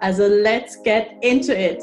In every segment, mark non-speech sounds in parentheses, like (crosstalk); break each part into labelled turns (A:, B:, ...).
A: Also let's get into it!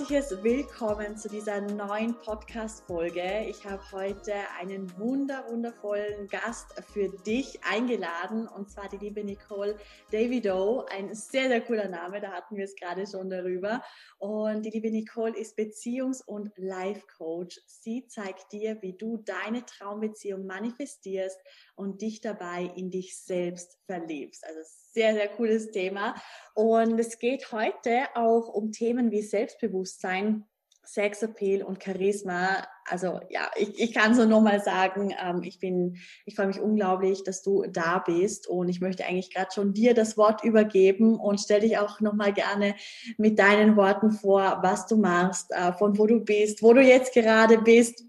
A: Herzliches Willkommen zu dieser neuen Podcast-Folge. Ich habe heute einen wunder, wundervollen Gast für dich eingeladen und zwar die liebe Nicole Davido. Ein sehr, sehr cooler Name, da hatten wir es gerade schon darüber. Und die liebe Nicole ist Beziehungs- und Life-Coach. Sie zeigt dir, wie du deine Traumbeziehung manifestierst und dich dabei in dich selbst verliebst. Also sehr, sehr cooles Thema. Und es geht heute auch um Themen wie Selbstbewusstsein, Sexappeal und Charisma. Also ja, ich, ich kann so nochmal sagen, ähm, ich bin, ich freue mich unglaublich, dass du da bist und ich möchte eigentlich gerade schon dir das Wort übergeben und stell dich auch nochmal gerne mit deinen Worten vor, was du machst, äh, von wo du bist, wo du jetzt gerade bist,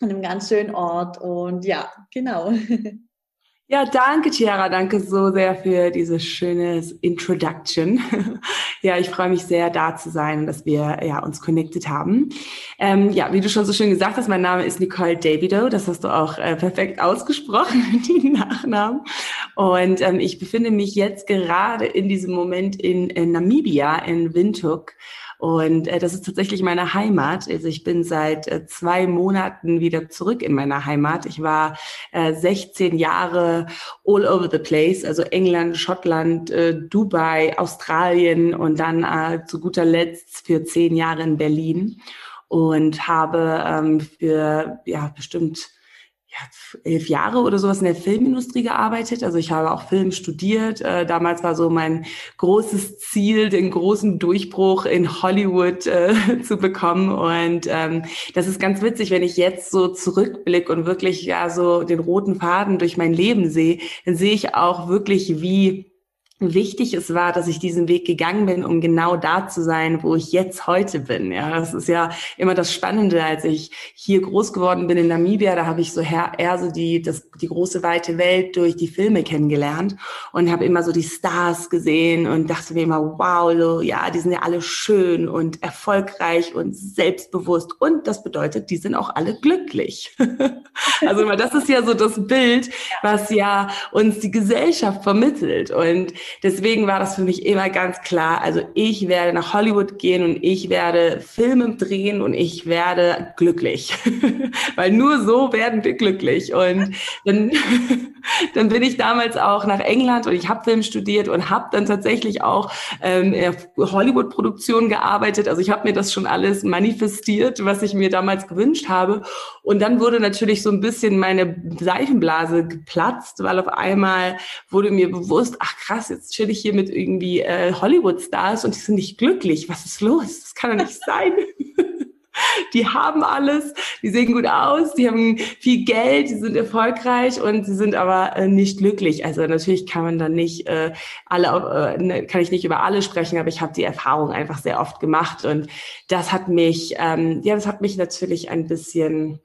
A: an einem ganz schönen Ort und ja, genau. (laughs)
B: Ja, danke, Tiara. Danke so sehr für dieses schöne Introduction. (laughs) ja, ich freue mich sehr, da zu sein und dass wir ja, uns connected haben. Ähm, ja, wie du schon so schön gesagt hast, mein Name ist Nicole Davido. Das hast du auch äh, perfekt ausgesprochen, (laughs) den Nachnamen. Und ähm, ich befinde mich jetzt gerade in diesem Moment in, in Namibia, in Windhoek. Und äh, das ist tatsächlich meine Heimat. Also ich bin seit äh, zwei Monaten wieder zurück in meiner Heimat. Ich war äh, 16 Jahre all over the place, also England, Schottland, äh, Dubai, Australien und dann äh, zu guter Letzt für zehn Jahre in Berlin und habe ähm, für ja bestimmt ja, elf Jahre oder sowas in der Filmindustrie gearbeitet. Also ich habe auch Film studiert. Äh, damals war so mein großes Ziel, den großen Durchbruch in Hollywood äh, (laughs) zu bekommen. Und ähm, das ist ganz witzig, wenn ich jetzt so zurückblicke und wirklich ja so den roten Faden durch mein Leben sehe, dann sehe ich auch wirklich, wie wichtig es war, dass ich diesen Weg gegangen bin, um genau da zu sein, wo ich jetzt heute bin. Ja, das ist ja immer das Spannende, als ich hier groß geworden bin in Namibia, da habe ich so eher, so die, das, die große weite Welt durch die Filme kennengelernt und habe immer so die Stars gesehen und dachte mir immer, wow, ja, die sind ja alle schön und erfolgreich und selbstbewusst und das bedeutet, die sind auch alle glücklich. (laughs) also das ist ja so das Bild, was ja uns die Gesellschaft vermittelt und deswegen war das für mich immer ganz klar. Also ich werde nach Hollywood gehen und ich werde Filme drehen und ich werde glücklich. (laughs) Weil nur so werden wir glücklich. Und dann, (laughs) dann bin ich damals auch nach England und ich habe Film studiert und habe dann tatsächlich auch ähm, Hollywood-Produktion gearbeitet. Also ich habe mir das schon alles manifestiert, was ich mir damals gewünscht habe. Und dann wurde natürlich so ein bisschen meine Seifenblase geplatzt, weil auf einmal wurde mir bewusst, ach krass, jetzt chill ich hier mit irgendwie äh, Hollywood-Stars und die sind nicht glücklich. Was ist los? Das kann doch nicht (laughs) sein. die haben alles, die sehen gut aus, die haben viel Geld, die sind erfolgreich und sie sind aber äh, nicht glücklich. Also natürlich kann man dann nicht äh, alle, äh, ne, kann ich nicht über alle sprechen, aber ich habe die Erfahrung einfach sehr oft gemacht und das hat mich, ähm, ja, das hat mich natürlich ein bisschen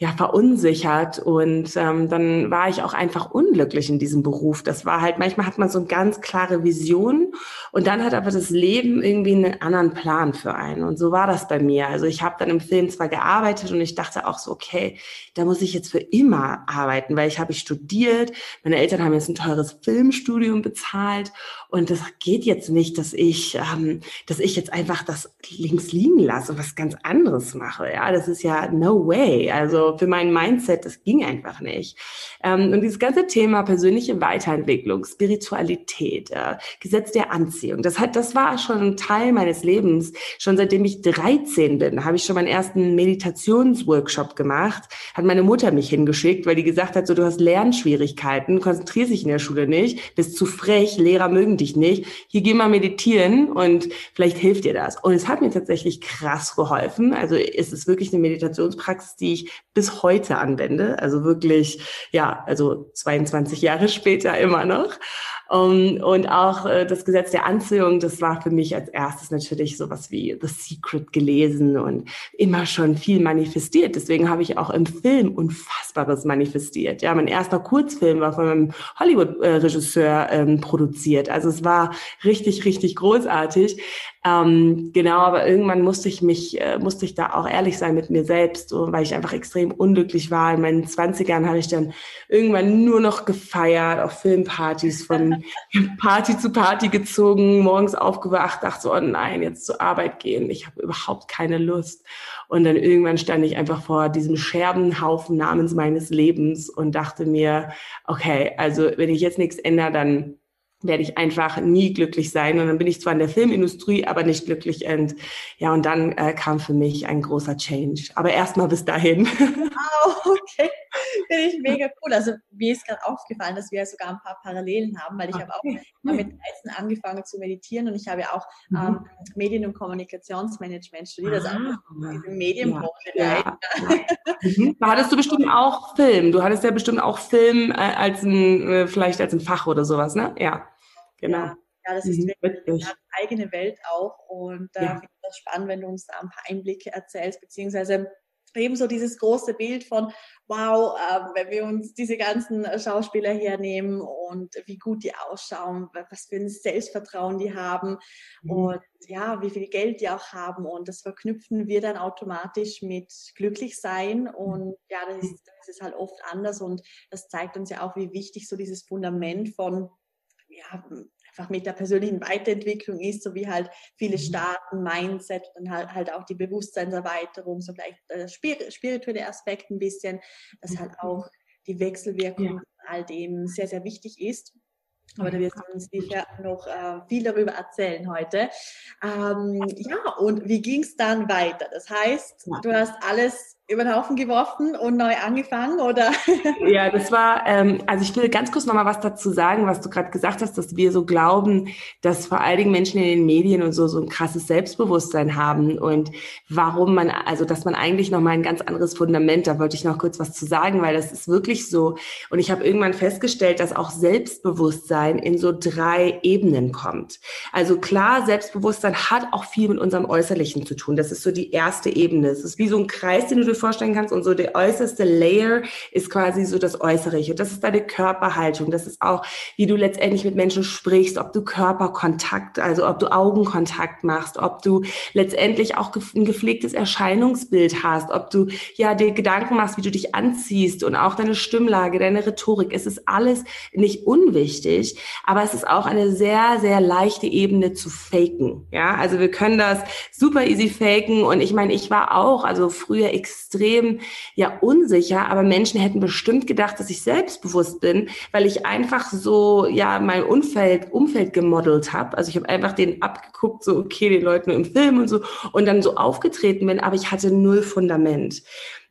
B: ja verunsichert und ähm, dann war ich auch einfach unglücklich in diesem Beruf. Das war halt manchmal hat man so eine ganz klare Vision und dann hat aber das Leben irgendwie einen anderen Plan für einen und so war das bei mir. Also ich habe dann im Film zwar gearbeitet und ich dachte auch so okay, da muss ich jetzt für immer arbeiten, weil ich habe ich studiert, meine Eltern haben jetzt ein teures Filmstudium bezahlt und das geht jetzt nicht, dass ich ähm, dass ich jetzt einfach das links liegen lasse und was ganz anderes mache. Ja, das ist ja no way. Also für mein Mindset, das ging einfach nicht. Ähm, und dieses ganze Thema persönliche Weiterentwicklung, Spiritualität, äh, Gesetz der Anziehung, das hat, das war schon ein Teil meines Lebens. Schon seitdem ich 13 bin, habe ich schon meinen ersten Meditationsworkshop gemacht. Hat meine Mutter mich hingeschickt, weil die gesagt hat, so du hast Lernschwierigkeiten, konzentrierst dich in der Schule nicht, bist zu frech, Lehrer mögen dich nicht. Hier geh mal meditieren und vielleicht hilft dir das. Und es hat mir tatsächlich krass geholfen. Also es ist wirklich eine Meditationspraxis, die ich bis heute anwende. Also wirklich, ja, also 22 Jahre später immer noch. Um, und auch äh, das Gesetz der Anziehung, das war für mich als erstes natürlich sowas wie The Secret gelesen und immer schon viel manifestiert. Deswegen habe ich auch im Film Unfassbares manifestiert. Ja, mein erster Kurzfilm war von einem Hollywood-Regisseur ähm, produziert. Also es war richtig, richtig großartig. Ähm, genau, aber irgendwann musste ich mich, äh, musste ich da auch ehrlich sein mit mir selbst, so, weil ich einfach extrem unglücklich war. In meinen Zwanzigern habe ich dann irgendwann nur noch gefeiert, auf Filmpartys, von (laughs) Party zu Party gezogen, morgens aufgewacht, dachte so, oh nein, jetzt zur Arbeit gehen. Ich habe überhaupt keine Lust. Und dann irgendwann stand ich einfach vor diesem Scherbenhaufen namens meines Lebens und dachte mir, okay, also wenn ich jetzt nichts ändere, dann werde ich einfach nie glücklich sein. Und dann bin ich zwar in der Filmindustrie, aber nicht glücklich. Und ja, und dann äh, kam für mich ein großer Change. Aber erstmal bis dahin. (laughs)
A: Wow, okay. Finde ich mega cool. Also mir ist gerade aufgefallen, dass wir sogar ein paar Parallelen haben, weil ich okay. habe auch mit 13 angefangen zu meditieren und ich habe ja auch mhm. ähm, Medien- und Kommunikationsmanagement studiert, also auch in Medienbranche. Ja, ja.
B: mhm. Da hattest du bestimmt auch Film. Du hattest ja bestimmt auch Film äh, als ein, äh, vielleicht als ein Fach oder sowas, ne? Ja. Genau.
A: Ja, ja das ist mhm, wirklich eine eigene Welt auch. Und da ja. finde ich das spannend, wenn du uns da ein paar Einblicke erzählst, beziehungsweise ebenso dieses große Bild von, wow, äh, wenn wir uns diese ganzen Schauspieler hernehmen und wie gut die ausschauen, was für ein Selbstvertrauen die haben mhm. und ja, wie viel Geld die auch haben und das verknüpfen wir dann automatisch mit glücklich sein und ja, das ist, das ist halt oft anders und das zeigt uns ja auch, wie wichtig so dieses Fundament von ja, einfach mit der persönlichen Weiterentwicklung ist, so wie halt viele mhm. Staaten, Mindset und halt, halt auch die Bewusstseinserweiterung, so vielleicht der spirituelle Aspekt ein bisschen, dass halt mhm. auch die Wechselwirkung ja. all dem sehr, sehr wichtig ist. Aber da wirst du uns sicher noch äh, viel darüber erzählen heute. Ähm, ja, und wie ging es dann weiter? Das heißt, du hast alles über den Haufen geworfen und neu angefangen, oder? (laughs)
B: Ja, das war, ähm, also ich will ganz kurz nochmal was dazu sagen, was du gerade gesagt hast, dass wir so glauben, dass vor allen Dingen Menschen in den Medien und so so ein krasses Selbstbewusstsein haben und warum man, also dass man eigentlich nochmal ein ganz anderes Fundament, da wollte ich noch kurz was zu sagen, weil das ist wirklich so. Und ich habe irgendwann festgestellt, dass auch Selbstbewusstsein in so drei Ebenen kommt. Also klar, Selbstbewusstsein hat auch viel mit unserem Äußerlichen zu tun. Das ist so die erste Ebene. Es ist wie so ein Kreis, den du vorstellen kannst. Und so der äußerste Layer ist quasi so das Äußerliche. Das ist deine Körperhaltung. Das ist auch, wie du letztendlich mit Menschen sprichst, ob du Körperkontakt, also ob du Augenkontakt machst, ob du letztendlich auch ein gepflegtes Erscheinungsbild hast, ob du ja dir Gedanken machst, wie du dich anziehst und auch deine Stimmlage, deine Rhetorik. Es ist alles nicht unwichtig, aber es ist auch eine sehr, sehr leichte Ebene zu faken. Ja, also wir können das super easy faken und ich meine, ich war auch, also früher extrem extrem ja unsicher, aber Menschen hätten bestimmt gedacht, dass ich selbstbewusst bin, weil ich einfach so ja mein Umfeld Umfeld gemodelt habe. Also ich habe einfach den abgeguckt, so okay, den Leuten im Film und so und dann so aufgetreten bin, aber ich hatte null Fundament.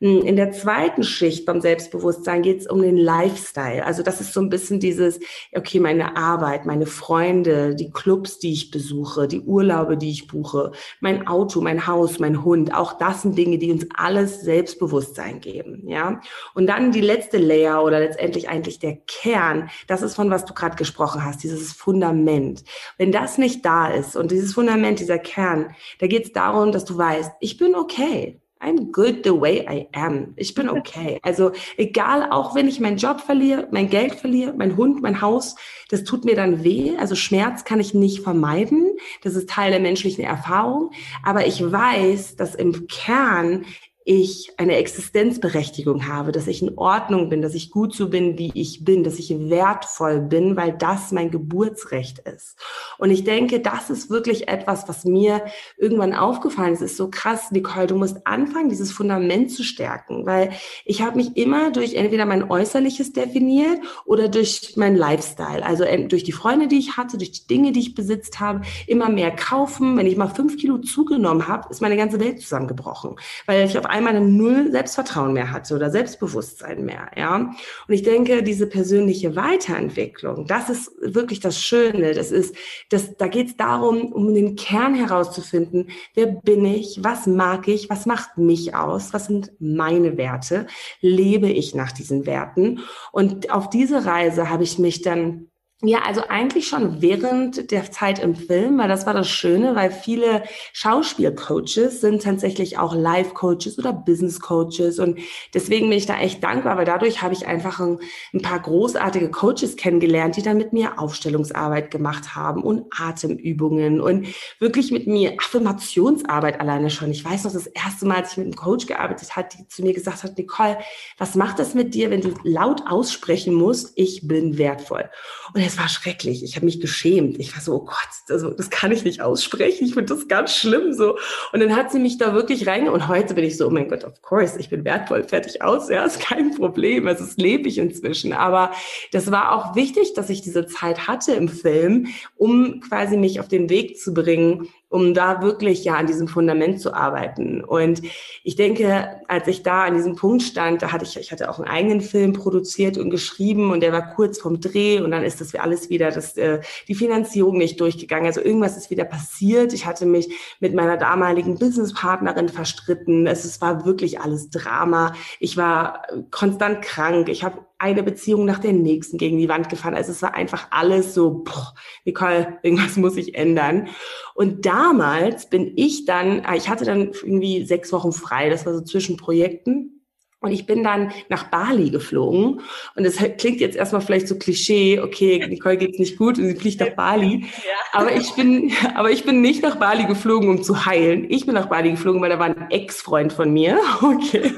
B: Hm, in der zweiten Schicht beim Selbstbewusstsein geht es um den Lifestyle. Also das ist so ein bisschen dieses, okay, meine Arbeit, meine Freunde, die Clubs, die ich besuche, die Urlaube, die ich buche, mein Auto, mein Haus, mein Hund. Auch das sind Dinge, die uns alles Selbstbewusstsein geben. Ja. Und dann die letzte Layer oder letztendlich eigentlich der Kern, das ist von was du gerade gesprochen hast, dieses Fundament. Wenn das nicht da ist und dieses Fundament, dieser Kern, da geht es darum, dass du weißt, ich bin okay. I'm good the way I am. Ich bin okay. Also egal, auch wenn ich meinen Job verliere, mein Geld verliere, mein Hund, mein Haus, das tut mir dann weh. Also Schmerz kann ich nicht vermeiden. Das ist Teil der menschlichen Erfahrung. Aber ich weiß, dass im Kern ich eine Existenzberechtigung habe, dass ich in Ordnung bin, dass ich gut so bin, wie ich bin, dass ich wertvoll bin, weil das mein Geburtsrecht ist. Und ich denke, das ist wirklich etwas, was mir irgendwann aufgefallen ist. Es ist so krass, Nicole, du musst anfangen, dieses Fundament zu stärken, weil ich habe mich immer durch entweder mein Äußerliches definiert oder durch mein Lifestyle, also durch die Freunde, die ich hatte, durch die Dinge, die ich besitzt habe, immer mehr kaufen. Wenn ich mal fünf Kilo zugenommen habe, ist meine ganze Welt zusammengebrochen, weil ich auf einmal null Selbstvertrauen mehr hatte oder Selbstbewusstsein mehr, ja. Und ich denke, diese persönliche Weiterentwicklung, das ist wirklich das Schöne. Das ist, das, da geht es darum, um den Kern herauszufinden, wer bin ich, was mag ich, was macht mich aus, was sind meine Werte, lebe ich nach diesen Werten. Und auf diese Reise habe ich mich dann ja, also eigentlich schon während der Zeit im Film, weil das war das Schöne, weil viele Schauspielcoaches sind tatsächlich auch Life-Coaches oder Business-Coaches und deswegen bin ich da echt dankbar, weil dadurch habe ich einfach ein, ein, paar großartige Coaches kennengelernt, die dann mit mir Aufstellungsarbeit gemacht haben und Atemübungen und wirklich mit mir Affirmationsarbeit alleine schon. Ich weiß noch, das erste Mal, als ich mit einem Coach gearbeitet hat, die zu mir gesagt hat, Nicole, was macht das mit dir, wenn du laut aussprechen musst, ich bin wertvoll? Und es war schrecklich. Ich habe mich geschämt. Ich war so, oh Gott, also, das kann ich nicht aussprechen. Ich finde das ganz schlimm so. Und dann hat sie mich da wirklich rein. Und heute bin ich so, oh mein Gott, of course, ich bin wertvoll, fertig aus. Ja, ist kein Problem. Also das lebe ich inzwischen. Aber das war auch wichtig, dass ich diese Zeit hatte im Film, um quasi mich auf den Weg zu bringen, um da wirklich ja an diesem Fundament zu arbeiten. Und ich denke, als ich da an diesem Punkt stand, da hatte ich, ich hatte auch einen eigenen Film produziert und geschrieben und der war kurz vom Dreh und dann ist das alles wieder, das, äh, die Finanzierung nicht durchgegangen. Also irgendwas ist wieder passiert. Ich hatte mich mit meiner damaligen Businesspartnerin verstritten. Es, es war wirklich alles Drama. Ich war konstant krank. Ich habe eine Beziehung nach der nächsten gegen die Wand gefahren. Also es war einfach alles so, boah, Nicole, irgendwas muss ich ändern. Und damals bin ich dann, ah, ich hatte dann irgendwie sechs Wochen frei, das war so zwischen Projekten. Und ich bin dann nach Bali geflogen. Und das klingt jetzt erstmal vielleicht so Klischee, okay, Nicole geht's nicht gut und sie fliegt nach Bali. Ja. Aber ich bin, aber ich bin nicht nach Bali geflogen, um zu heilen. Ich bin nach Bali geflogen, weil da war ein Ex-Freund von mir. (laughs) Okay.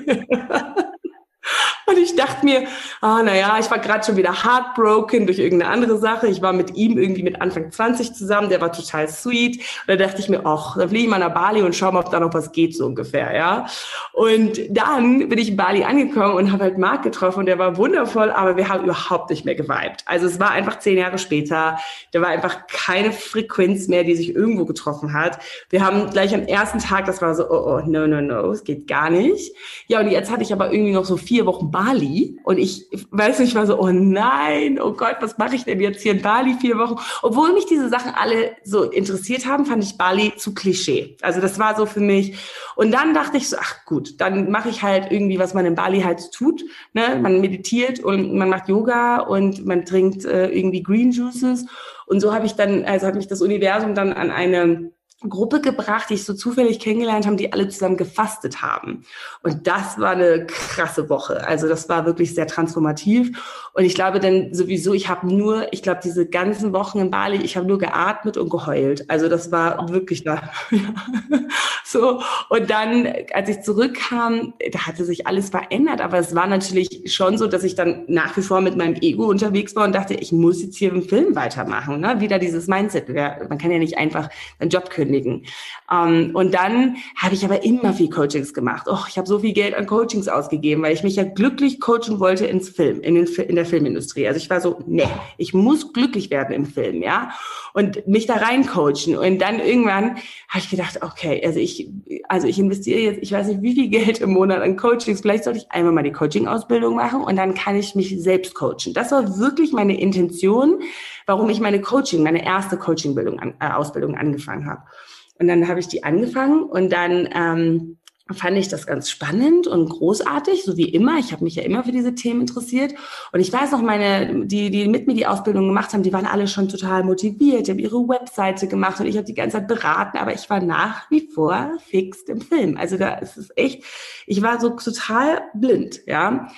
B: Und ich dachte mir, ah, naja, ich war gerade schon wieder heartbroken durch irgendeine andere Sache. Ich war mit ihm irgendwie mit Anfang 20 zusammen, der war total sweet. Und da dachte ich mir, ach, dann fliege ich mal nach Bali und schau mal, ob da noch was geht, so ungefähr, ja. Und dann bin ich in Bali angekommen und habe halt Marc getroffen und der war wundervoll, aber wir haben überhaupt nicht mehr geweibt. Also es war einfach zehn Jahre später, da war einfach keine Frequenz mehr, die sich irgendwo getroffen hat. Wir haben gleich am ersten Tag, das war so, oh, oh, no, no, no, es geht gar nicht. Ja, und jetzt hatte ich aber irgendwie noch so vier Wochen Bali und ich weiß nicht, ich war so, oh nein, oh Gott, was mache ich denn jetzt hier in Bali vier Wochen? Obwohl mich diese Sachen alle so interessiert haben, fand ich Bali zu Klischee. Also das war so für mich. Und dann dachte ich so, ach gut, dann mache ich halt irgendwie, was man in Bali halt tut. Ne? Man meditiert und man macht Yoga und man trinkt äh, irgendwie Green Juices. Und so habe ich dann, also hat mich das Universum dann an eine Gruppe gebracht, die ich so zufällig kennengelernt habe, die alle zusammen gefastet haben. Und das war eine krasse Woche. Also das war wirklich sehr transformativ. Und ich glaube dann sowieso, ich habe nur, ich glaube, diese ganzen Wochen in Bali, ich habe nur geatmet und geheult. Also das war wirklich da. (laughs) so. Und dann, als ich zurückkam, da hatte sich alles verändert. Aber es war natürlich schon so, dass ich dann nach wie vor mit meinem Ego unterwegs war und dachte, ich muss jetzt hier im Film weitermachen. Ne? Wieder dieses Mindset. Man kann ja nicht einfach einen Job kündigen. Ähm, und dann habe ich aber immer viel Coachings gemacht. Oh, ich habe so viel Geld an Coachings ausgegeben, weil ich mich ja glücklich coachen wollte ins Film, in, den, in der Filmindustrie. Also ich war so, nee, ich muss glücklich werden im Film, ja, und mich da rein coachen. Und dann irgendwann habe ich gedacht, okay, also ich, also ich investiere jetzt, ich weiß nicht, wie viel Geld im Monat an Coachings. Vielleicht sollte ich einmal mal die Coaching-Ausbildung machen und dann kann ich mich selbst coachen. Das war wirklich meine Intention, warum ich meine Coaching, meine erste Coaching-Bildung, äh, Ausbildung angefangen habe. Und dann habe ich die angefangen und dann ähm, fand ich das ganz spannend und großartig, so wie immer. Ich habe mich ja immer für diese Themen interessiert. Und ich weiß noch, meine, die, die mit mir die Ausbildung gemacht haben, die waren alle schon total motiviert, die haben ihre Webseite gemacht und ich habe die ganze Zeit beraten, aber ich war nach wie vor fix im Film. Also da ist es echt, ich war so total blind, ja.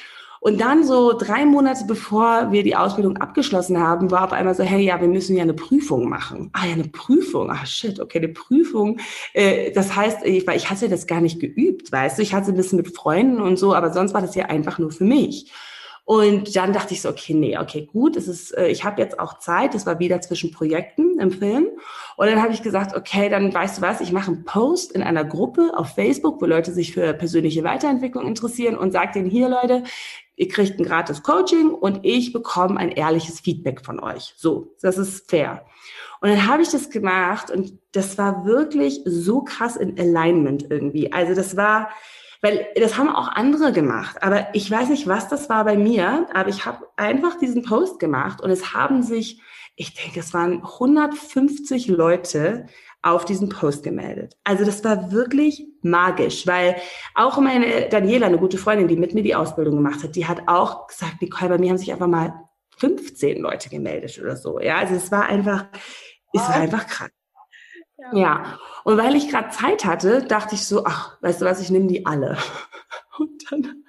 B: Und dann so drei Monate bevor wir die Ausbildung abgeschlossen haben, war auf einmal so, hey, ja, wir müssen ja eine Prüfung machen. Ah ja, eine Prüfung. Ah shit, okay, eine Prüfung. Äh, das heißt, ich, weil ich hatte das gar nicht geübt, weißt du, ich hatte ein bisschen mit Freunden und so, aber sonst war das ja einfach nur für mich. Und dann dachte ich so, okay, nee, okay, gut, es ist, äh, ich habe jetzt auch Zeit, das war wieder zwischen Projekten im Film. Und dann habe ich gesagt, okay, dann weißt du was, ich mache einen Post in einer Gruppe auf Facebook, wo Leute sich für persönliche Weiterentwicklung interessieren und sage denen hier, Leute, ihr kriegt ein gratis Coaching und ich bekomme ein ehrliches Feedback von euch. So, das ist fair. Und dann habe ich das gemacht und das war wirklich so krass in Alignment irgendwie. Also das war, weil das haben auch andere gemacht. Aber ich weiß nicht, was das war bei mir, aber ich habe einfach diesen Post gemacht und es haben sich, ich denke, es waren 150 Leute auf diesen Post gemeldet. Also das war wirklich magisch, weil auch meine Daniela, eine gute Freundin, die mit mir die Ausbildung gemacht hat, die hat auch gesagt, Nicole, bei mir haben sich einfach mal 15 Leute gemeldet oder so. Ja, also es war einfach, es war einfach krass. Ja. ja. Und weil ich gerade Zeit hatte, dachte ich so, ach, weißt du was, ich nehme die alle. (laughs) Und dann,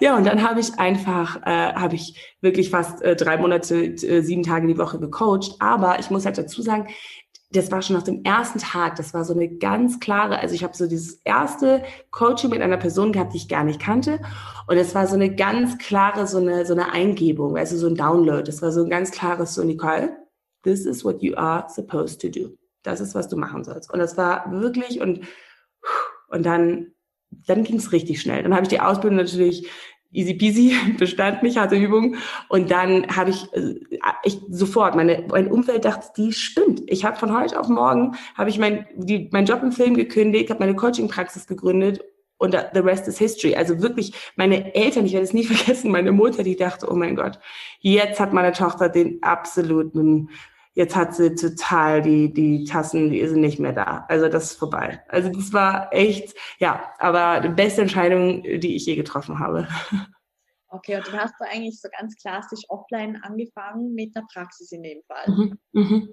B: ja, und dann habe ich einfach, äh, habe ich wirklich fast äh, drei Monate, äh, sieben Tage die Woche gecoacht. Aber ich muss halt dazu sagen, das war schon nach dem ersten Tag, das war so eine ganz klare, also ich habe so dieses erste Coaching mit einer Person gehabt, die ich gar nicht kannte. Und es war so eine ganz klare, so eine, so eine Eingebung, also so ein Download. Das war so ein ganz klares, so Nicole, this is what you are supposed to do. Das ist, was du machen sollst. Und das war wirklich und, und dann, dann ging es richtig schnell. Dann habe ich die Ausbildung natürlich easy peasy (laughs) bestand mich, hatte Übung. Und dann habe ich, äh, ich sofort, meine, mein Umfeld dachte, die stimmt. Ich habe von heute auf morgen, habe ich mein, die, Job im Film gekündigt, habe meine Coaching-Praxis gegründet und the rest is history. Also wirklich, meine Eltern, ich werde es nie (laughs) vergessen, meine Mutter, die dachte, oh mein Gott, jetzt hat meine Tochter den absoluten jetzt hat sie total die, die Tassen, die sind nicht mehr da. Also das ist vorbei. Also das war echt, ja, aber die beste Entscheidung, die ich je getroffen habe.
A: Okay, und dann hast du eigentlich so ganz klassisch offline angefangen mit einer Praxis in dem Fall.
B: Mhm, mhm.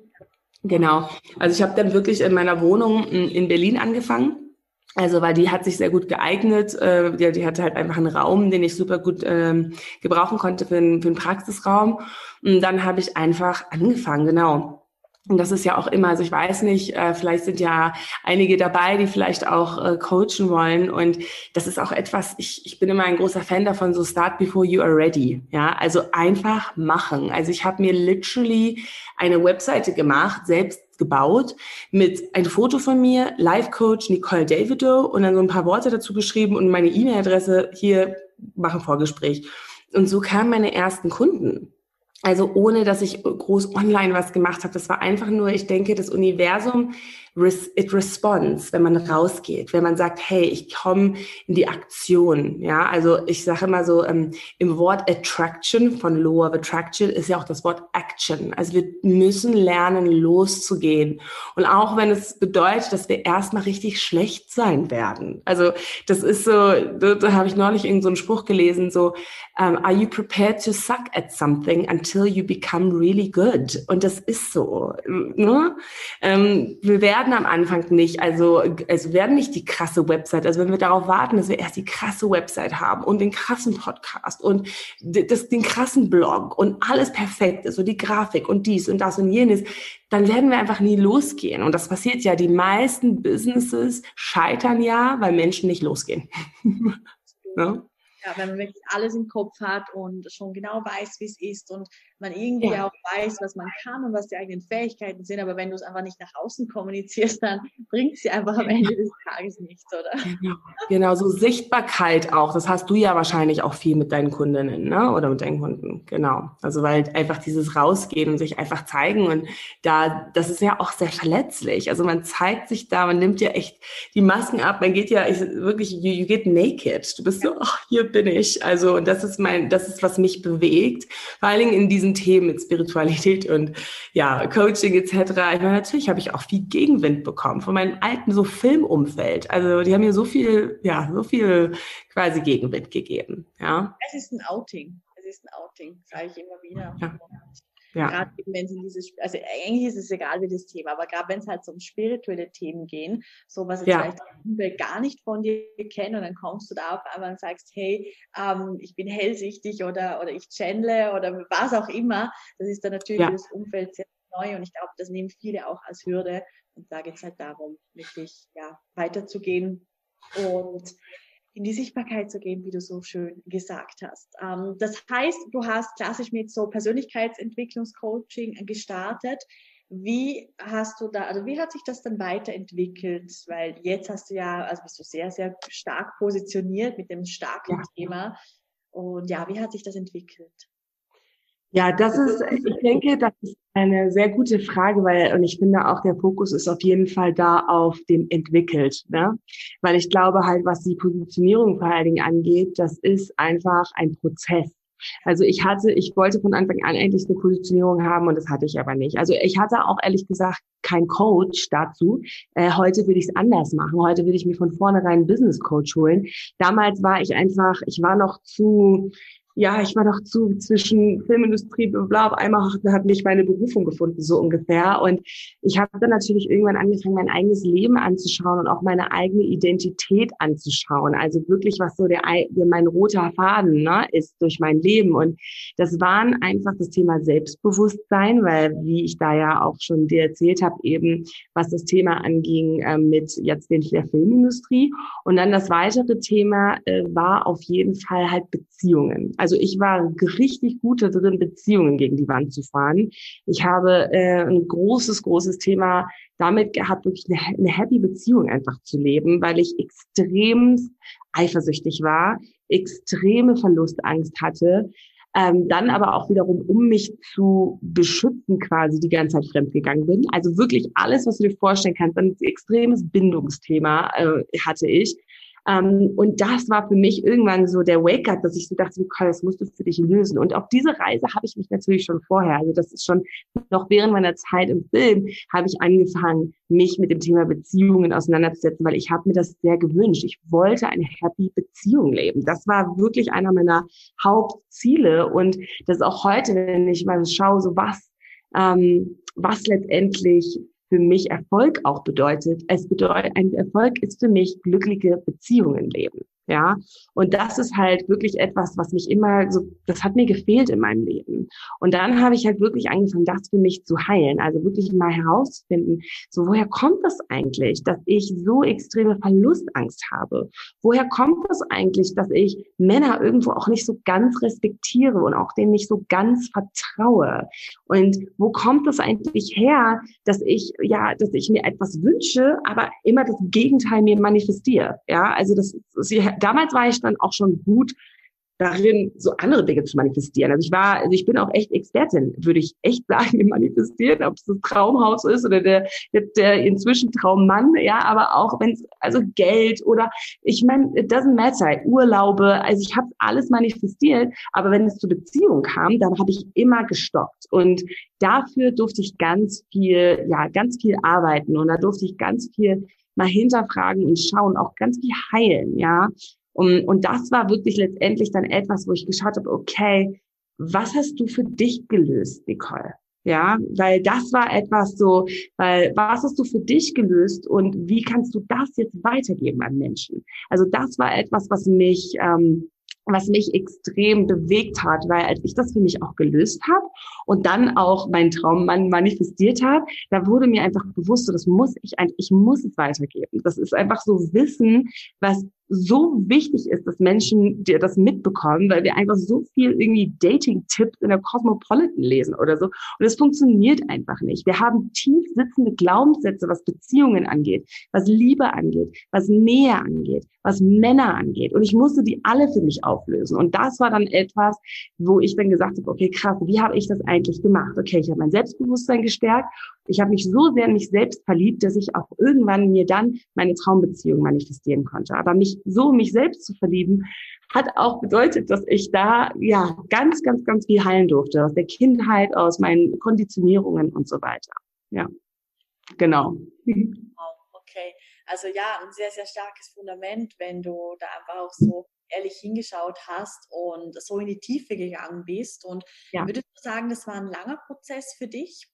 B: Genau. Also ich habe dann wirklich in meiner Wohnung in Berlin angefangen also, weil die hat sich sehr gut geeignet. Äh, die, die hatte halt einfach einen Raum, den ich super gut ähm, gebrauchen konnte für, einen, für einen Praxisraum. Und dann habe ich einfach angefangen, genau. Und das ist ja auch immer, also ich weiß nicht, äh, vielleicht sind ja einige dabei, die vielleicht auch äh, coachen wollen. Und das ist auch etwas, ich, ich bin immer ein großer Fan davon, so start before you are ready. Ja, also einfach machen. Also ich habe mir literally eine Webseite gemacht, selbst gebaut mit ein Foto von mir, Life Coach Nicole Davido und dann so ein paar Worte dazu geschrieben und meine E-Mail-Adresse hier machen Vorgespräch. Und so kamen meine ersten Kunden. Also ohne, dass ich groß online was gemacht habe. Das war einfach nur, ich denke, das Universum it responds, wenn man rausgeht, wenn man sagt, hey, ich komme in die Aktion. Ja, also ich sage immer so, ähm, im Wort Attraction von Law of Attraction ist ja auch das Wort Action. Also wir müssen lernen, loszugehen. Und auch wenn es bedeutet, dass wir erstmal richtig schlecht sein werden. Also das ist so, da, da habe ich neulich irgendeinen so Spruch gelesen, so, um, are you prepared to suck at something until you become really good? Und das ist so. Ne? Ähm, wir werden werden am Anfang nicht, also es werden nicht die krasse Website, also wenn wir darauf warten, dass wir erst die krasse Website haben und den krassen Podcast und das, den krassen Blog und alles perfekt ist und die Grafik und dies und das und jenes, dann werden wir einfach nie losgehen. Und das passiert ja, die meisten Businesses scheitern ja, weil Menschen nicht losgehen. (laughs)
A: ja? Ja, wenn man wirklich alles im Kopf hat und schon genau weiß, wie es ist und man irgendwie ja. auch weiß, was man kann und was die eigenen Fähigkeiten sind, aber wenn du es einfach nicht nach außen kommunizierst, dann bringt es sie einfach am Ende des Tages nichts, oder?
B: Genau. genau, so Sichtbarkeit auch. Das hast du ja wahrscheinlich auch viel mit deinen Kundinnen, ne? Oder mit deinen Kunden. Genau. Also weil einfach dieses Rausgehen und sich einfach zeigen und da, das ist ja auch sehr verletzlich. Also man zeigt sich da, man nimmt ja echt die Masken ab, man geht ja ich, wirklich, you, you get naked. Du bist so, ach, hier bin ich. Also und das ist mein, das ist, was mich bewegt. Vor allen Dingen in diesen Themen mit Spiritualität und ja, Coaching etc. Ich meine, natürlich habe ich auch viel Gegenwind bekommen von meinem alten so Filmumfeld. Also die haben mir so viel, ja, so viel quasi Gegenwind gegeben. Ja.
A: Es ist ein Outing. Es ist ein Outing, sage ich immer wieder.
B: Ja.
A: Ja. Gerade wenn es in dieses, also eigentlich ist es egal wie das Thema, aber gerade wenn es halt so um spirituelle Themen gehen, so was jetzt ja. vielleicht Umwelt gar nicht von dir kennen und dann kommst du da auf einmal und sagst, hey, ähm, ich bin hellsichtig oder, oder ich channele oder was auch immer, das ist dann natürlich ja. das Umfeld sehr neu und ich glaube, das nehmen viele auch als Hürde und da geht es halt darum, wirklich ja, weiterzugehen und in die Sichtbarkeit zu gehen, wie du so schön gesagt hast. Ähm, das heißt, du hast klassisch mit so Persönlichkeitsentwicklungscoaching gestartet. Wie hast du da, also wie hat sich das dann weiterentwickelt? Weil jetzt hast du ja, also bist du sehr, sehr stark positioniert mit dem starken ja. Thema. Und ja, wie hat sich das entwickelt?
B: Ja, das ist, ich denke, das ist eine sehr gute Frage, weil, und ich finde auch der Fokus ist auf jeden Fall da auf dem entwickelt, ne? Weil ich glaube halt, was die Positionierung vor allen Dingen angeht, das ist einfach ein Prozess. Also ich hatte, ich wollte von Anfang an eigentlich eine Positionierung haben und das hatte ich aber nicht. Also ich hatte auch ehrlich gesagt kein Coach dazu. Äh, heute will ich es anders machen. Heute will ich mir von vornherein einen Business Coach holen. Damals war ich einfach, ich war noch zu, ja, ich war noch zu zwischen Filmindustrie, bla, bla, auf einmal hat mich meine Berufung gefunden, so ungefähr. Und ich habe dann natürlich irgendwann angefangen, mein eigenes Leben anzuschauen und auch meine eigene Identität anzuschauen. Also wirklich, was so der, der mein roter Faden ne, ist durch mein Leben. Und das waren einfach das Thema Selbstbewusstsein, weil, wie ich da ja auch schon dir erzählt habe, eben, was das Thema anging äh, mit jetzt den der Filmindustrie. Und dann das weitere Thema äh, war auf jeden Fall halt Beziehungen. Also ich war richtig gut darin, Beziehungen gegen die Wand zu fahren. Ich habe äh, ein großes, großes Thema damit gehabt, wirklich eine, eine happy Beziehung einfach zu leben, weil ich extrem eifersüchtig war, extreme Verlustangst hatte, ähm, dann aber auch wiederum, um mich zu beschützen, quasi die ganze Zeit fremdgegangen bin. Also wirklich alles, was du dir vorstellen kannst, ein extremes Bindungsthema äh, hatte ich. Ähm, und das war für mich irgendwann so der Wake-up, dass ich so dachte, Nicole, das musst du für dich lösen. Und auf diese Reise habe ich mich natürlich schon vorher, also das ist schon noch während meiner Zeit im Film, habe ich angefangen, mich mit dem Thema Beziehungen auseinanderzusetzen, weil ich habe mir das sehr gewünscht. Ich wollte eine happy Beziehung leben. Das war wirklich einer meiner Hauptziele. Und das ist auch heute, wenn ich mal schaue, so was, ähm, was letztendlich für mich Erfolg auch bedeutet. Es bedeutet, ein Erfolg ist für mich glückliche Beziehungen leben. Ja, und das ist halt wirklich etwas, was mich immer so, das hat mir gefehlt in meinem Leben. Und dann habe ich halt wirklich angefangen, das für mich zu heilen. Also wirklich mal herauszufinden, so woher kommt das eigentlich, dass ich so extreme Verlustangst habe? Woher kommt das eigentlich, dass ich Männer irgendwo auch nicht so ganz respektiere und auch denen nicht so ganz vertraue? Und wo kommt das eigentlich her, dass ich, ja, dass ich mir etwas wünsche, aber immer das Gegenteil mir manifestiere? Ja, also das ist damals war ich dann auch schon gut darin, so andere Dinge zu manifestieren. Also ich war, also ich bin auch echt Expertin, würde ich echt sagen, im Manifestieren, ob es das Traumhaus ist oder der, der, inzwischen Traummann, ja, aber auch wenn es, also Geld oder, ich meine, it doesn't matter, Urlaube, also ich habe alles manifestiert, aber wenn es zur Beziehung kam, dann habe ich immer gestoppt und dafür durfte ich ganz viel, ja, ganz viel arbeiten und da durfte ich ganz viel mal hinterfragen und schauen, auch ganz viel heilen, ja. Und, und das war wirklich letztendlich dann etwas, wo ich geschaut habe, okay, was hast du für dich gelöst, Nicole? Ja, weil das war etwas so, weil was hast du für dich gelöst und wie kannst du das jetzt weitergeben an Menschen? Also das war etwas, was mich ähm, was mich extrem bewegt hat, weil als ich das für mich auch gelöst habe und dann auch meinen Traummann manifestiert habe, da wurde mir einfach bewusst, so, das muss ich ich muss es weitergeben. Das ist einfach so Wissen, was so wichtig ist, dass Menschen dir das mitbekommen, weil wir einfach so viel irgendwie Dating-Tipps in der Cosmopolitan lesen oder so. Und es funktioniert einfach nicht. Wir haben tief sitzende Glaubenssätze, was Beziehungen angeht, was Liebe angeht, was Nähe angeht, was Männer angeht. Und ich musste die alle für mich auflösen. Und das war dann etwas, wo ich dann gesagt habe, okay, krass, wie habe ich das eigentlich gemacht? Okay, ich habe mein Selbstbewusstsein gestärkt ich habe mich so sehr in mich selbst verliebt, dass ich auch irgendwann mir dann meine Traumbeziehung manifestieren konnte. Aber mich so mich selbst zu verlieben, hat auch bedeutet, dass ich da ja ganz, ganz, ganz viel heilen durfte aus der Kindheit, aus meinen Konditionierungen und so weiter. Ja, genau.
A: Okay, also ja, ein sehr, sehr starkes Fundament, wenn du da einfach auch so ehrlich hingeschaut hast und so in die Tiefe gegangen bist. Und ja. würdest du sagen, das war ein langer Prozess für dich?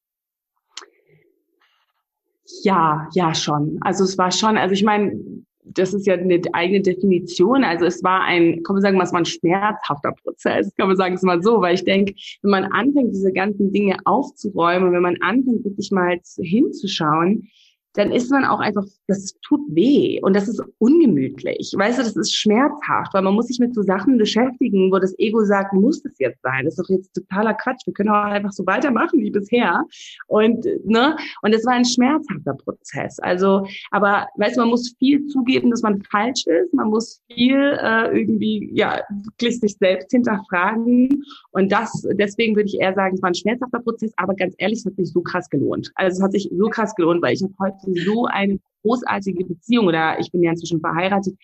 B: Ja, ja, schon. Also es war schon, also ich meine, das ist ja eine eigene Definition. Also es war ein, kann man sagen, was war ein schmerzhafter Prozess, kann man sagen es mal so, weil ich denke, wenn man anfängt, diese ganzen Dinge aufzuräumen, wenn man anfängt, wirklich mal hinzuschauen, dann ist man auch einfach, das tut weh und das ist ungemütlich. Weißt du, das ist schmerzhaft, weil man muss sich mit so Sachen beschäftigen, wo das Ego sagt, muss das jetzt sein? Das ist doch jetzt totaler Quatsch. Wir können auch einfach so weitermachen wie bisher. Und, ne? Und es war ein schmerzhafter Prozess. Also, aber, weißt du, man muss viel zugeben, dass man falsch ist. Man muss viel äh, irgendwie, ja, wirklich sich selbst hinterfragen. Und das, deswegen würde ich eher sagen, es war ein schmerzhafter Prozess, aber ganz ehrlich, es hat sich so krass gelohnt. Also es hat sich so krass gelohnt, weil ich habe heute so eine großartige Beziehung oder ich bin ja inzwischen verheiratet.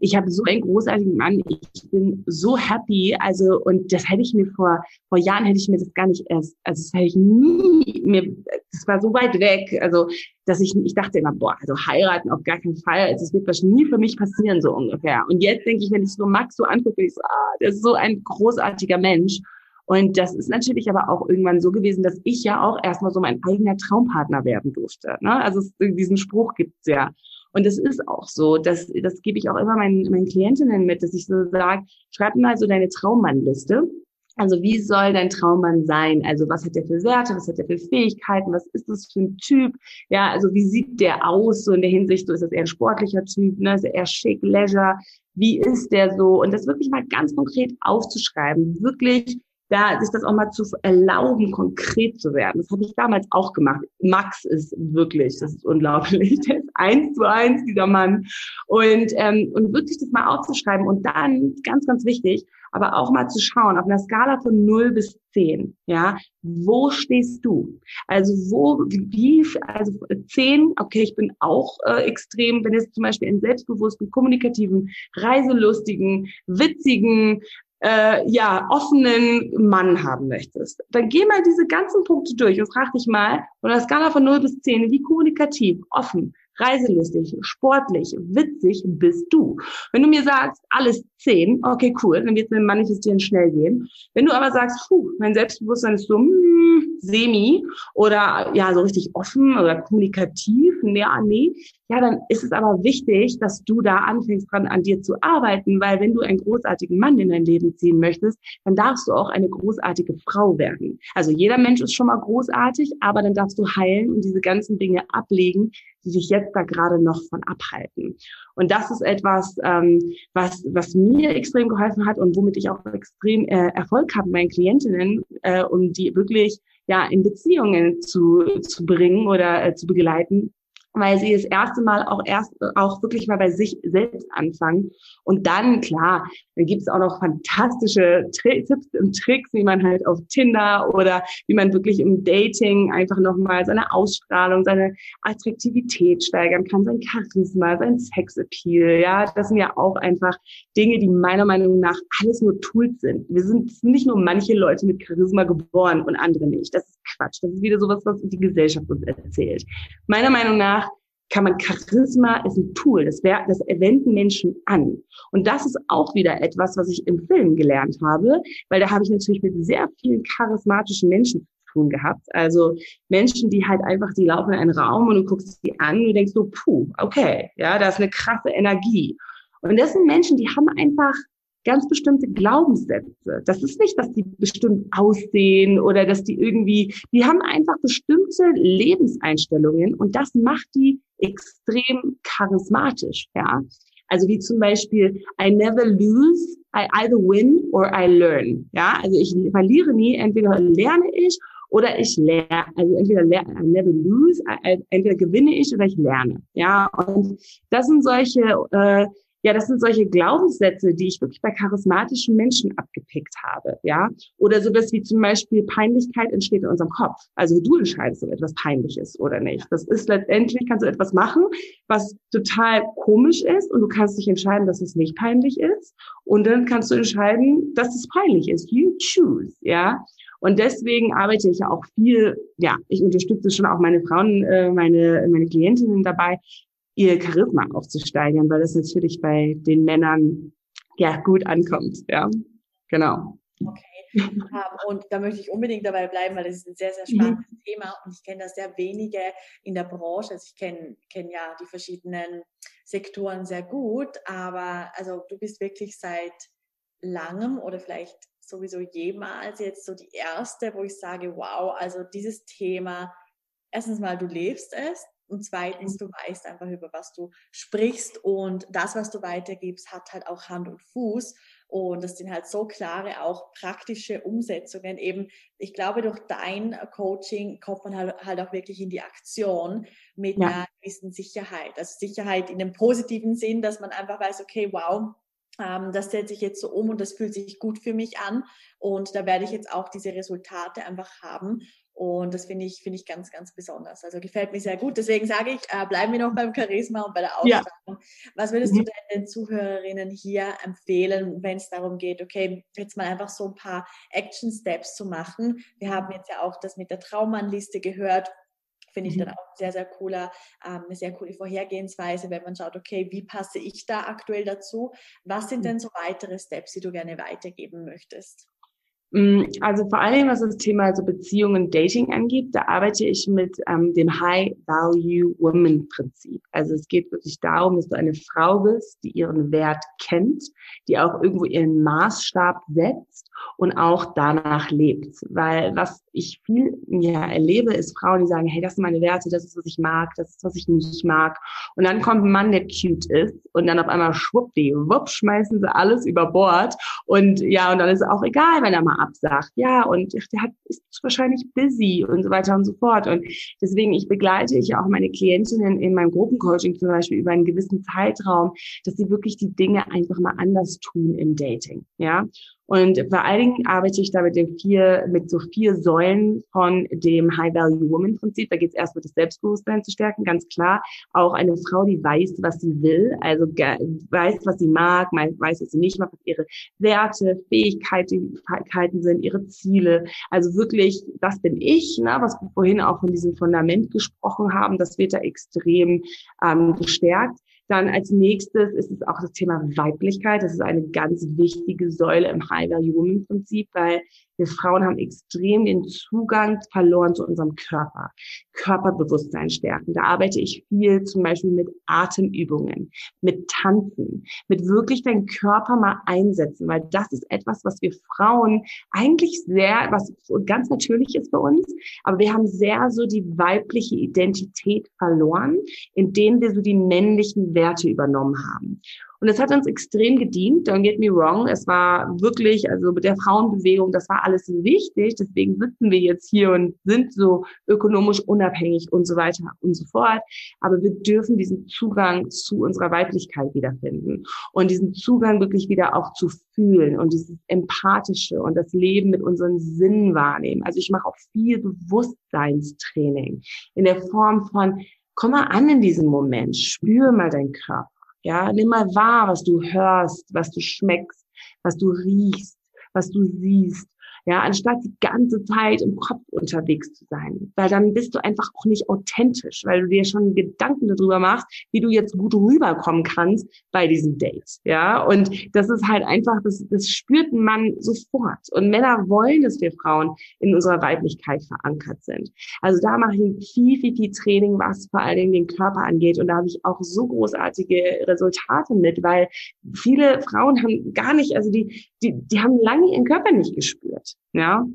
B: Ich habe so einen großartigen Mann. Ich bin so happy. Also, und das hätte ich mir vor, vor Jahren hätte ich mir das gar nicht erst, also das hätte ich nie mir, das war so weit weg. Also, dass ich, ich dachte immer, boah, also heiraten auf gar keinen Fall. Also, es wird wahrscheinlich nie für mich passieren, so ungefähr. Und jetzt denke ich, wenn ich so Max so angucke, ich so, ah, der ist so ein großartiger Mensch. Und das ist natürlich aber auch irgendwann so gewesen, dass ich ja auch erstmal so mein eigener Traumpartner werden durfte. Ne? Also es, diesen Spruch gibt's ja. Und es ist auch so, dass, das gebe ich auch immer meinen, meinen Klientinnen mit, dass ich so sage, schreib mal so deine Traummannliste. Also wie soll dein Traummann sein? Also was hat der für Werte? Was hat der für Fähigkeiten? Was ist das für ein Typ? Ja, also wie sieht der aus? So in der Hinsicht, so ist das eher ein sportlicher Typ, ne? Ist er eher schick, leisure? Wie ist der so? Und das wirklich mal ganz konkret aufzuschreiben, wirklich da sich das auch mal zu erlauben, konkret zu werden. Das habe ich damals auch gemacht. Max ist wirklich, das ist unglaublich, der ist eins zu eins, dieser Mann. Und, ähm, und wirklich das mal aufzuschreiben und dann, ganz, ganz wichtig, aber auch mal zu schauen, auf einer Skala von 0 bis 10, ja, wo stehst du? Also wo, wie, also 10, okay, ich bin auch äh, extrem, wenn es zum Beispiel einen selbstbewussten, kommunikativen, reiselustigen, witzigen, äh, ja, offenen Mann haben möchtest, dann geh mal diese ganzen Punkte durch und frag dich mal, von der Skala von 0 bis 10, wie kommunikativ, offen, reiselustig, sportlich, witzig bist du. Wenn du mir sagst, alles 10, okay, cool, dann wird es mit dem Manifestieren schnell gehen. Wenn du aber sagst, puh, mein Selbstbewusstsein ist so, hm, semi oder ja, so richtig offen oder kommunikativ, ja, nee, ja, dann ist es aber wichtig, dass du da anfängst dran an dir zu arbeiten, weil wenn du einen großartigen Mann in dein Leben ziehen möchtest, dann darfst du auch eine großartige Frau werden. Also jeder Mensch ist schon mal großartig, aber dann darfst du heilen und diese ganzen Dinge ablegen, die sich jetzt da gerade noch von abhalten. Und das ist etwas, ähm, was, was mir extrem geholfen hat und womit ich auch extrem äh, Erfolg habe meinen Klientinnen, äh, um die wirklich ja in Beziehungen zu, zu bringen oder äh, zu begleiten weil sie das erste Mal auch erst auch wirklich mal bei sich selbst anfangen. Und dann, klar, dann gibt es auch noch fantastische Tipps und Tricks, wie man halt auf Tinder oder wie man wirklich im Dating einfach nochmal seine Ausstrahlung, seine Attraktivität steigern kann, sein Charisma, sein Sexappeal. Ja, das sind ja auch einfach Dinge, die meiner Meinung nach alles nur Tools sind. Wir sind nicht nur manche Leute mit Charisma geboren und andere nicht. Das ist Quatsch. Das ist wieder sowas, was die Gesellschaft uns erzählt. Meiner Meinung nach kann man Charisma ist ein Tool, das, wär, das wenden Menschen an. Und das ist auch wieder etwas, was ich im Film gelernt habe, weil da habe ich natürlich mit sehr vielen charismatischen Menschen zu tun gehabt. Also Menschen, die halt einfach, die laufen in einen Raum und du guckst sie an und du denkst so, puh, okay, ja, da ist eine krasse Energie. Und das sind Menschen, die haben einfach ganz bestimmte Glaubenssätze. Das ist nicht, dass die bestimmt aussehen oder dass die irgendwie, die haben einfach bestimmte Lebenseinstellungen und das macht die extrem charismatisch, ja. Also wie zum Beispiel, I never lose, I either win or I learn. Ja, also ich verliere nie, entweder lerne ich oder ich lerne, also entweder lerne, I never lose, entweder gewinne ich oder ich lerne. Ja, und das sind solche äh, ja, das sind solche Glaubenssätze, die ich wirklich bei charismatischen Menschen abgepickt habe, ja. Oder sowas wie zum Beispiel Peinlichkeit entsteht in unserem Kopf. Also du entscheidest, ob etwas peinlich ist oder nicht. Das ist letztendlich, kannst du etwas machen, was total komisch ist und du kannst dich entscheiden, dass es nicht peinlich ist. Und dann kannst du entscheiden, dass es peinlich ist. You choose, ja. Und deswegen arbeite ich ja auch viel, ja, ich unterstütze schon auch meine Frauen, äh, meine, meine Klientinnen dabei, ihr Charisma aufzusteigern, weil das natürlich bei den Männern ja gut ankommt. Ja, genau.
A: Okay. Um, ähm, und da möchte ich unbedingt dabei bleiben, weil das ist ein sehr, sehr spannendes mhm. Thema und ich kenne das sehr wenige in der Branche. Also ich kenne kenn ja die verschiedenen Sektoren sehr gut, aber also du bist wirklich seit langem oder vielleicht sowieso jemals jetzt so die erste, wo ich sage, wow, also dieses Thema, erstens mal, du lebst es, Und zweitens, du weißt einfach, über was du sprichst und das, was du weitergibst, hat halt auch Hand und Fuß. Und das sind halt so klare, auch praktische Umsetzungen. Eben, ich glaube, durch dein Coaching kommt man halt, halt auch wirklich in die Aktion mit ja. einer gewissen Sicherheit. Also Sicherheit in dem positiven Sinn, dass man einfach weiß, okay, wow, ähm, das setze ich jetzt so um und das fühlt sich gut für mich an. Und da werde ich jetzt auch diese Resultate einfach haben. Und das finde ich, finde ich ganz, ganz besonders. Also gefällt mir sehr gut. Deswegen sage ich, äh, bleiben wir noch beim Charisma und bei der Ausstrahlung. Ja. Was würdest mhm. du denn den Zuhörerinnen hier empfehlen, wenn es darum geht, okay, jetzt mal einfach so ein paar Action Steps zu machen? Wir haben jetzt ja auch das mit der Traumannliste gehört. Finde ich mhm. dann auch sehr, sehr cooler, ähm, eine sehr coole Vorhergehensweise, wenn man schaut, okay, wie passe ich da aktuell dazu? Was sind mhm. denn so weitere Steps, die du gerne weitergeben möchtest?
B: Mm, also vor allem, was das Thema so Beziehungen, Dating angeht, da arbeite ich mit ähm, dem High Value Woman Prinzip. Also es geht wirklich darum, dass du eine Frau bist, die ihren Wert kennt, die auch irgendwo ihren Maßstab setzt und auch danach lebt. Weil was ich viel ja, erlebe, ist Frauen, die sagen, hey, das sind meine Werte, das ist, was ich mag, das ist, was ich nicht mag. Und dann kommt ein Mann, der cute ist und dann auf einmal schwuppdiwupp schmeißen sie alles über Bord. Und ja, und dann ist es auch egal, wenn er mal absagt. Ja, und der hat, ist wahrscheinlich busy und so weiter und so fort. Und deswegen, ich begleite ich auch meine Klientinnen in meinem Gruppencoaching zum Beispiel über einen gewissen Zeitraum, dass sie wirklich die Dinge einfach mal anders tun im Dating. Ja. Und vor allen Dingen arbeite ich da mit den vier, mit so vier Säulen von dem High Value Woman Prinzip. Da geht es erst mit das Selbstbewusstsein zu stärken, ganz klar. Auch eine Frau, die weiß, was sie will, also weiß, was sie mag, weiß, was sie nicht mag, was ihre Werte, Fähigkeiten, Fähigkeiten sind, ihre Ziele. Also wirklich, das bin ich, ne, was wir vorhin auch von diesem Fundament gesprochen haben, das wird da extrem ähm, gestärkt. Dann als nächstes ist es auch das Thema Weiblichkeit. Das ist eine ganz wichtige Säule im High Value Woman Prinzip, weil wir Frauen haben extrem den Zugang verloren zu unserem Körper. Körperbewusstsein stärken. Da arbeite ich viel zum Beispiel mit Atemübungen, mit Tanzen, mit wirklich deinen Körper mal einsetzen, weil das ist etwas, was wir Frauen eigentlich sehr, was ganz natürlich ist bei uns, aber wir haben sehr so die weibliche Identität verloren, indem wir so die männlichen Werte übernommen haben. Und es hat uns extrem gedient, don't get me wrong. Es war wirklich, also mit der Frauenbewegung, das war alles wichtig. Deswegen sitzen wir jetzt hier und sind so ökonomisch unabhängig und so weiter und so fort. Aber wir dürfen diesen Zugang zu unserer Weiblichkeit wiederfinden und diesen Zugang wirklich wieder auch zu fühlen und dieses Empathische und das Leben mit unseren Sinnen wahrnehmen. Also ich mache auch viel Bewusstseinstraining in der Form von, komm mal an in diesem Moment, spür mal deinen Körper. Ja, nimm mal wahr, was du hörst, was du schmeckst, was du riechst, was du siehst. Ja, anstatt die ganze Zeit im Kopf unterwegs zu sein. Weil dann bist du einfach auch nicht authentisch, weil du dir schon Gedanken darüber machst, wie du jetzt gut rüberkommen kannst bei diesem Date. Ja, und das ist halt einfach, das, das spürt Mann sofort. Und Männer wollen, dass wir Frauen in unserer Weiblichkeit verankert sind. Also da mache ich viel, viel, viel Training, was vor allen Dingen den Körper angeht. Und da habe ich auch so großartige Resultate mit, weil viele Frauen haben gar nicht, also die, die, die haben lange ihren Körper nicht gespürt. Ja.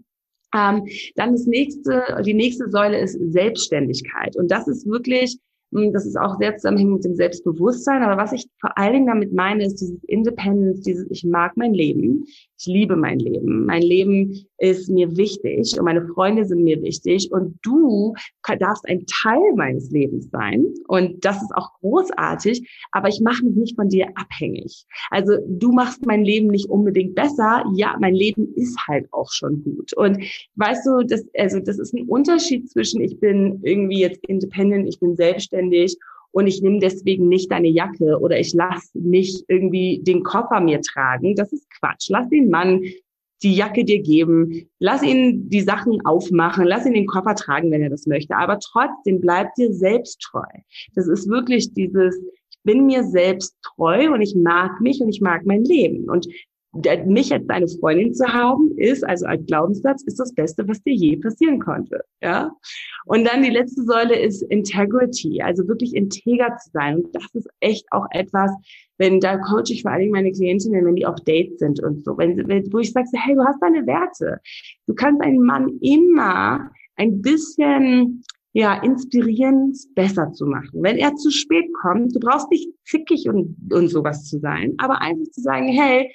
B: Ähm, dann das nächste, die nächste Säule ist Selbstständigkeit. Und das ist wirklich, hm, das ist auch sehr zusammenhängend mit dem Selbstbewusstsein. Aber was ich vor allen Dingen damit meine, ist dieses Independence, dieses Ich mag mein Leben. Ich liebe mein Leben. Mein Leben ist mir wichtig und meine Freunde sind mir wichtig und du darfst ein Teil meines Lebens sein und das ist auch großartig, aber ich mache mich nicht von dir abhängig. Also du machst mein Leben nicht unbedingt besser. Ja, mein Leben ist halt auch schon gut. Und weißt du, das, also das ist ein Unterschied zwischen ich bin irgendwie jetzt independent, ich bin selbstständig und ich nehme deswegen nicht deine Jacke oder ich lass nicht irgendwie den Koffer mir tragen. Das ist Quatsch. Lass den Mann die Jacke dir geben, lass ihn die Sachen aufmachen, lass ihn den Koffer tragen, wenn er das möchte. Aber trotzdem bleib dir selbst treu. Das ist wirklich dieses, ich bin mir selbst treu und ich mag mich und ich mag mein Leben. Und mich als deine Freundin zu haben, ist, also als Glaubenssatz, ist das Beste, was dir je passieren konnte. Ja. Und dann die letzte Säule ist Integrity, also wirklich integer zu sein. Und das ist echt auch etwas, wenn da coache ich vor allen Dingen meine Klientinnen, wenn die auf Dates sind und so, wenn, wenn wo ich sage, hey, du hast deine Werte. Du kannst einen Mann immer ein bisschen ja, inspirieren, besser zu machen. Wenn er zu spät kommt, du brauchst nicht zickig und, und sowas zu sein, aber einfach zu sagen, hey,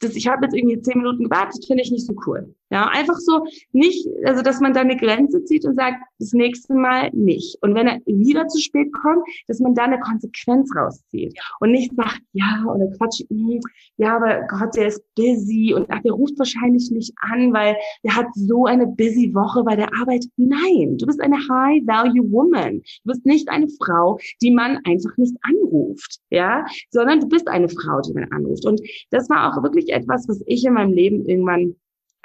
B: das, ich habe jetzt irgendwie zehn Minuten gewartet, finde ich nicht so cool. Ja, einfach so nicht, also dass man da eine Grenze zieht und sagt, das nächste Mal nicht. Und wenn er wieder zu spät kommt, dass man da eine Konsequenz rauszieht und nicht sagt, ja, oder Quatsch, hm, ja, aber Gott, der ist busy und ach, der ruft wahrscheinlich nicht an, weil der hat so eine busy Woche bei der Arbeit. Nein, du bist eine High-Value-Woman. Du bist nicht eine Frau, die man einfach nicht anruft, ja, sondern du bist eine Frau, die man anruft. Und das war auch wirklich etwas, was ich in meinem Leben irgendwann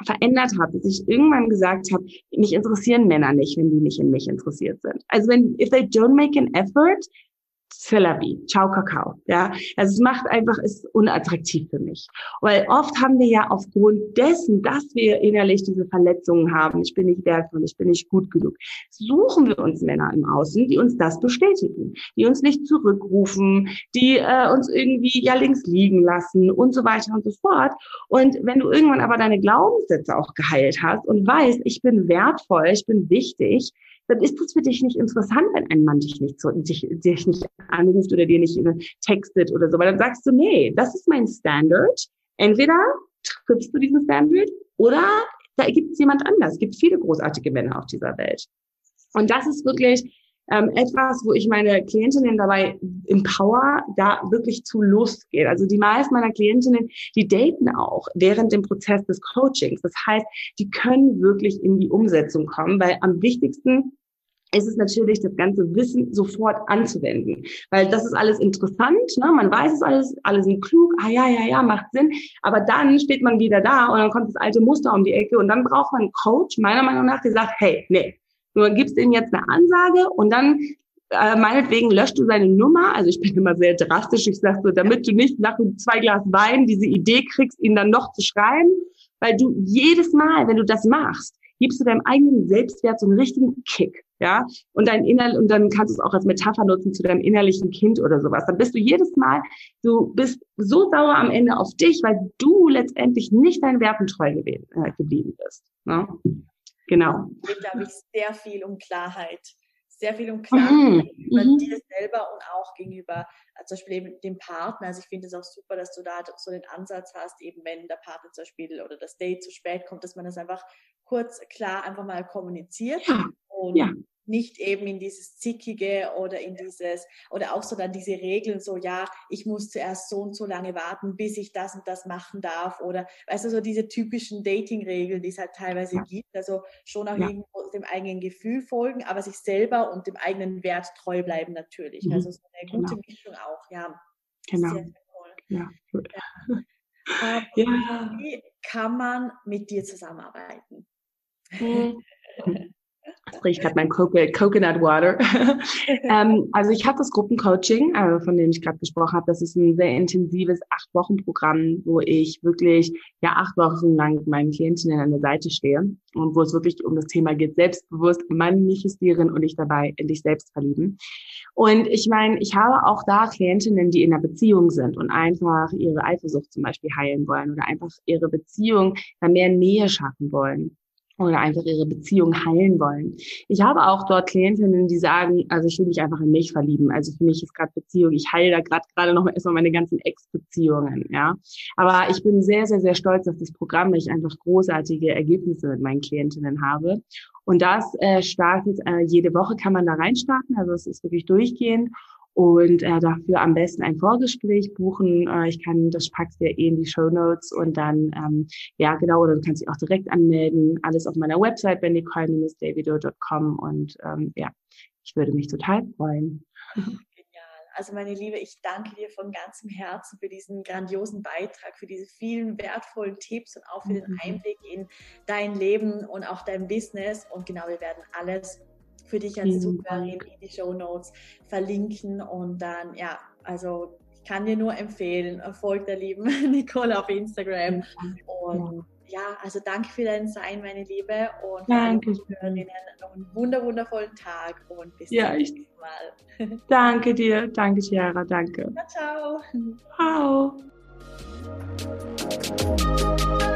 B: verändert habe, dass ich irgendwann gesagt habe, mich interessieren Männer nicht, wenn die nicht in mich interessiert sind. Also wenn, if they don't make an effort, Celabi, ciao Kakao. Ja, also es macht einfach, ist unattraktiv für mich. Weil oft haben wir ja aufgrund dessen, dass wir innerlich diese Verletzungen haben, ich bin nicht wertvoll, ich bin nicht gut genug, suchen wir uns Männer im Außen, die uns das bestätigen, die uns nicht zurückrufen, die äh, uns irgendwie ja links liegen lassen und so weiter und so fort. Und wenn du irgendwann aber deine Glaubenssätze auch geheilt hast und weißt, ich bin wertvoll, ich bin wichtig, dann ist das für dich nicht interessant, wenn ein Mann dich nicht, dich, dich nicht anruft oder dir nicht textet oder so. Weil dann sagst du, nee, das ist mein Standard. Entweder triffst du diesen Standard oder da gibt es jemand anders. Es gibt viele großartige Männer auf dieser Welt. Und das ist wirklich ähm, etwas, wo ich meine Klientinnen dabei empower, da wirklich zu losgehen. Also die meisten meiner Klientinnen, die daten auch während dem Prozess des Coachings. Das heißt, die können wirklich in die Umsetzung kommen, weil am wichtigsten ist es natürlich, das ganze Wissen sofort anzuwenden. Weil das ist alles interessant, ne? man weiß es alles, alle sind klug, ah ja, ja, ja, macht Sinn. Aber dann steht man wieder da und dann kommt das alte Muster um die Ecke und dann braucht man einen Coach, meiner Meinung nach, der sagt, hey, nee, Du gibst ihm jetzt eine Ansage und dann äh, meinetwegen löscht du seine Nummer. Also ich bin immer sehr drastisch. Ich sage so, damit du nicht nach zwei Glas Wein diese Idee kriegst, ihn dann noch zu schreiben, weil du jedes Mal, wenn du das machst, gibst du deinem eigenen Selbstwert so einen richtigen Kick, ja? Und dein inner und dann kannst du es auch als Metapher nutzen zu deinem innerlichen Kind oder sowas. Dann bist du jedes Mal, du bist so sauer am Ende auf dich, weil du letztendlich nicht deinen Werten treu äh, geblieben bist. Ne? Genau.
A: Es geht, glaube ich, sehr viel um Klarheit. Sehr viel um Klarheit mhm. über mhm. dir selber und auch gegenüber äh, zum Beispiel eben dem Partner. Also ich finde es auch super, dass du da so den Ansatz hast, eben wenn der Partner zum Beispiel oder das Date zu spät kommt, dass man das einfach kurz, klar einfach mal kommuniziert. Ja. Und ja nicht eben in dieses Zickige oder in dieses, oder auch so dann diese Regeln, so, ja, ich muss zuerst so und so lange warten, bis ich das und das machen darf, oder, weißt du, so diese typischen Dating-Regeln, die es halt teilweise ja. gibt, also schon auch ja. irgendwo dem eigenen Gefühl folgen, aber sich selber und dem eigenen Wert treu bleiben natürlich. Mhm. Also so eine gute genau. Mischung auch, ja.
B: Genau. Sehr, sehr toll. Ja.
A: ja. (laughs) ja. Wie kann man mit dir zusammenarbeiten?
B: Mhm. Das riecht mein Coconut Water. (laughs) ähm, also ich habe das Gruppencoaching, äh, von dem ich gerade gesprochen habe. Das ist ein sehr intensives acht Wochen Programm, wo ich wirklich ja acht Wochen lang mit meinen Klientinnen an der Seite stehe und wo es wirklich um das Thema geht, selbstbewusst manifestieren und dich dabei in dich selbst verlieben. Und ich meine, ich habe auch da Klientinnen, die in einer Beziehung sind und einfach ihre Eifersucht zum Beispiel heilen wollen oder einfach ihre Beziehung da mehr Nähe schaffen wollen oder einfach ihre Beziehung heilen wollen. Ich habe auch dort Klientinnen, die sagen, also ich will mich einfach in mich verlieben. Also für mich ist gerade Beziehung, ich heile da gerade gerade noch erstmal meine ganzen Ex-Beziehungen, ja. Aber ich bin sehr, sehr, sehr stolz auf das Programm, weil ich einfach großartige Ergebnisse mit meinen Klientinnen habe. Und das äh, startet, äh, jede Woche kann man da reinstarten, also es ist wirklich durchgehend und äh, dafür am besten ein Vorgespräch buchen. Äh, ich kann, das packst du ja eh in die Show Notes und dann, ähm, ja genau, oder du kannst dich auch direkt anmelden. Alles auf meiner Website, bennicole-davido.com und ähm, ja, ich würde mich total freuen.
A: Also meine Liebe, ich danke dir von ganzem Herzen für diesen grandiosen Beitrag, für diese vielen wertvollen Tipps und auch für den mhm. Einblick in dein Leben und auch dein Business. Und genau, wir werden alles für dich als Zuhörerin in die Show Notes verlinken und dann, ja, also ich kann dir nur empfehlen, folgt der lieben (laughs) Nicole auf Instagram und ja, also danke für dein Sein, meine Liebe und
B: danke.
A: Hörerinnen noch einen wunder wundervollen Tag und bis
B: ja, zum nächsten Mal. (laughs) Danke dir, danke Chiara, danke.
A: Ja, ciao. Ciao.